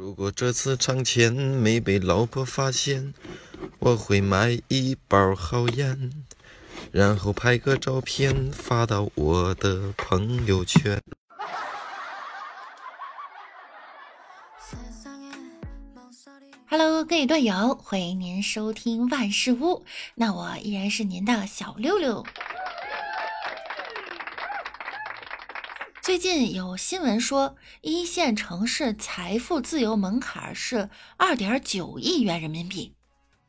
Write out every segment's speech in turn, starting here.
如果这次藏钱没被老婆发现，我会买一包好烟，然后拍个照片发到我的朋友圈。Hello，各位段友，欢迎您收听万事屋，那我依然是您的小六六。最近有新闻说，一线城市财富自由门槛是二点九亿元人民币，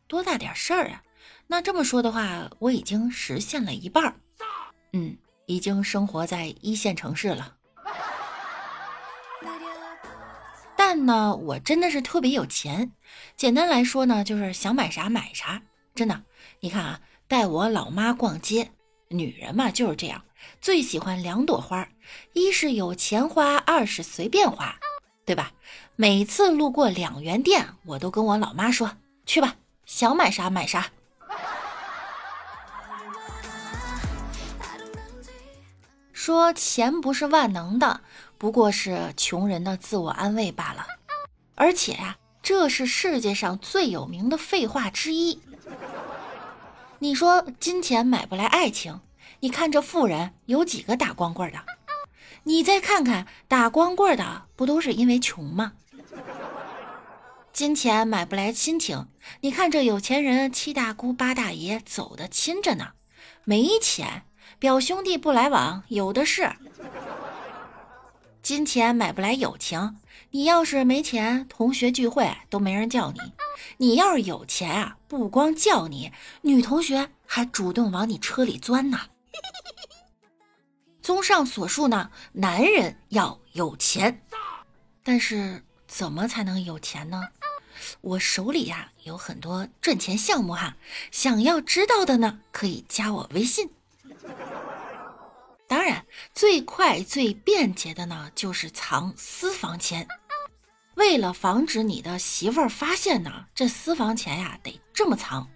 多大点事儿啊？那这么说的话，我已经实现了一半儿，嗯，已经生活在一线城市了。但呢，我真的是特别有钱。简单来说呢，就是想买啥买啥。真的，你看啊，带我老妈逛街，女人嘛就是这样。最喜欢两朵花，一是有钱花，二是随便花，对吧？每次路过两元店，我都跟我老妈说：“去吧，想买啥买啥。”说钱不是万能的，不过是穷人的自我安慰罢了。而且呀，这是世界上最有名的废话之一。你说金钱买不来爱情？你看这富人有几个打光棍的？你再看看打光棍的，不都是因为穷吗？金钱买不来亲情，你看这有钱人七大姑八大爷走的亲着呢。没钱，表兄弟不来往，有的是。金钱买不来友情，你要是没钱，同学聚会都没人叫你；你要是有钱啊，不光叫你，女同学还主动往你车里钻呢。综上所述呢，男人要有钱，但是怎么才能有钱呢？我手里呀有很多赚钱项目哈，想要知道的呢可以加我微信。当然，最快最便捷的呢就是藏私房钱。为了防止你的媳妇儿发现呢，这私房钱呀得这么藏。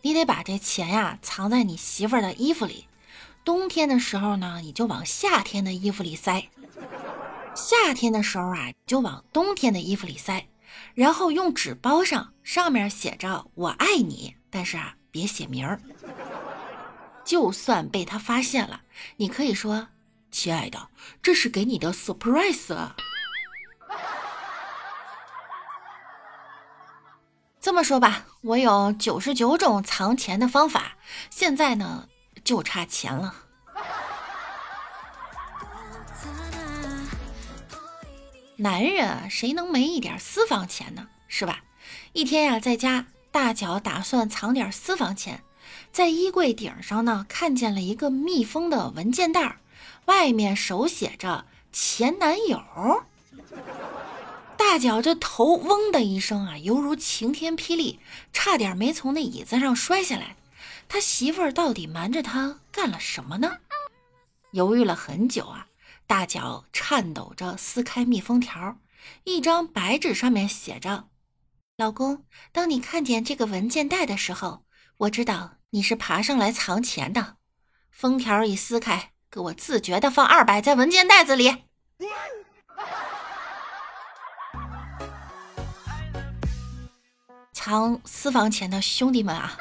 你得把这钱呀藏在你媳妇儿的衣服里，冬天的时候呢，你就往夏天的衣服里塞；夏天的时候啊，就往冬天的衣服里塞，然后用纸包上，上面写着“我爱你”，但是啊，别写名儿。就算被他发现了，你可以说：“亲爱的，这是给你的 surprise。”这么说吧，我有九十九种藏钱的方法，现在呢就差钱了。男人谁能没一点私房钱呢？是吧？一天呀，在家，大脚打算藏点私房钱，在衣柜顶上呢，看见了一个密封的文件袋，外面手写着“前男友”。大脚这头嗡的一声啊，犹如晴天霹雳，差点没从那椅子上摔下来。他媳妇儿到底瞒着他干了什么呢？犹豫了很久啊，大脚颤抖着撕开密封条，一张白纸上面写着：“老公，当你看见这个文件袋的时候，我知道你是爬上来藏钱的。封条一撕开，给我自觉的放二百在文件袋子里。”藏私房钱的兄弟们啊，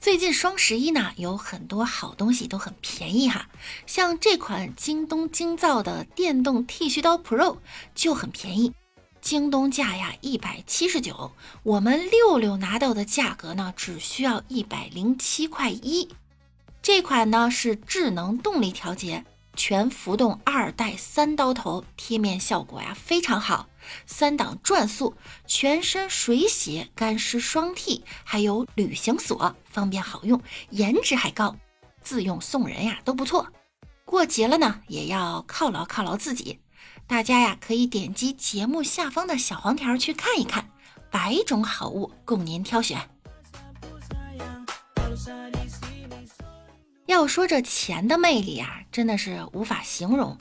最近双十一呢，有很多好东西都很便宜哈。像这款京东精造的电动剃须刀 Pro 就很便宜，京东价呀一百七十九，我们六六拿到的价格呢只需要一百零七块一。这款呢是智能动力调节。全浮动二代三刀头，贴面效果呀非常好，三档转速，全身水洗干湿双剃，还有旅行锁，方便好用，颜值还高，自用送人呀都不错。过节了呢，也要犒劳犒劳自己。大家呀可以点击节目下方的小黄条去看一看，百种好物供您挑选。要说这钱的魅力啊，真的是无法形容。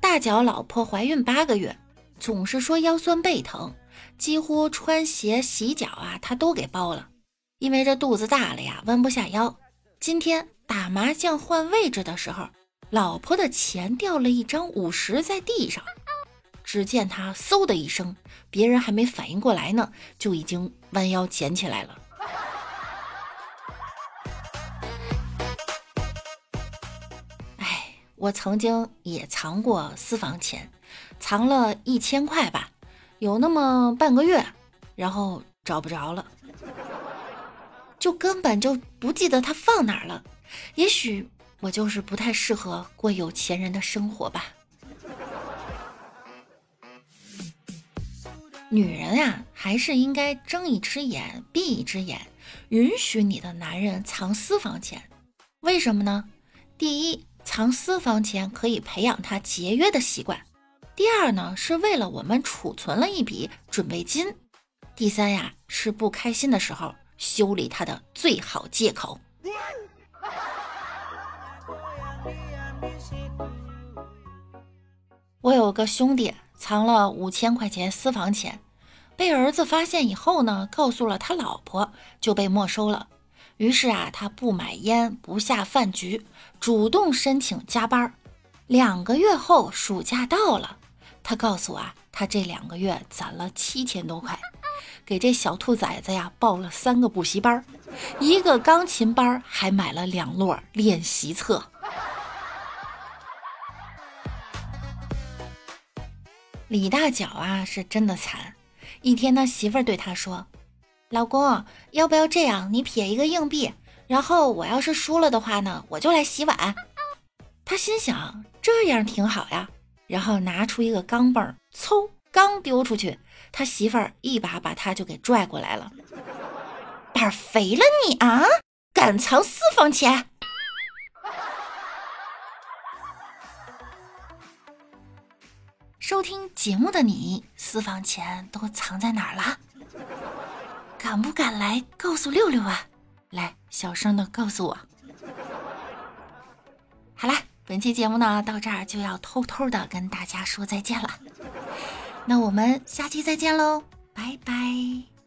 大脚老婆怀孕八个月，总是说腰酸背疼，几乎穿鞋、洗脚啊，他都给包了。因为这肚子大了呀，弯不下腰。今天打麻将换位置的时候，老婆的钱掉了一张五十在地上，只见他嗖的一声，别人还没反应过来呢，就已经弯腰捡起来了。哎，我曾经也藏过私房钱，藏了一千块吧，有那么半个月，然后找不着了，就根本就不记得它放哪儿了。也许我就是不太适合过有钱人的生活吧。女人呀，还是应该睁一只眼闭一只眼，允许你的男人藏私房钱。为什么呢？第一，藏私房钱可以培养他节约的习惯；第二呢，是为了我们储存了一笔准备金；第三呀，是不开心的时候修理他的最好借口。我有个兄弟。藏了五千块钱私房钱，被儿子发现以后呢，告诉了他老婆，就被没收了。于是啊，他不买烟，不下饭局，主动申请加班。两个月后，暑假到了，他告诉我啊，他这两个月攒了七千多块，给这小兔崽子呀报了三个补习班，一个钢琴班，还买了两摞练习册。李大脚啊，是真的惨。一天，他媳妇儿对他说：“老公，要不要这样？你撇一个硬币，然后我要是输了的话呢，我就来洗碗。”他心想这样挺好呀，然后拿出一个钢镚，嗖，刚丢出去，他媳妇儿一把把他就给拽过来了。胆肥了你啊，敢藏私房钱！收听节目的你，私房钱都藏在哪儿了？敢不敢来告诉六六啊？来，小声的告诉我。好了，本期节目呢，到这儿就要偷偷的跟大家说再见了。那我们下期再见喽，拜拜。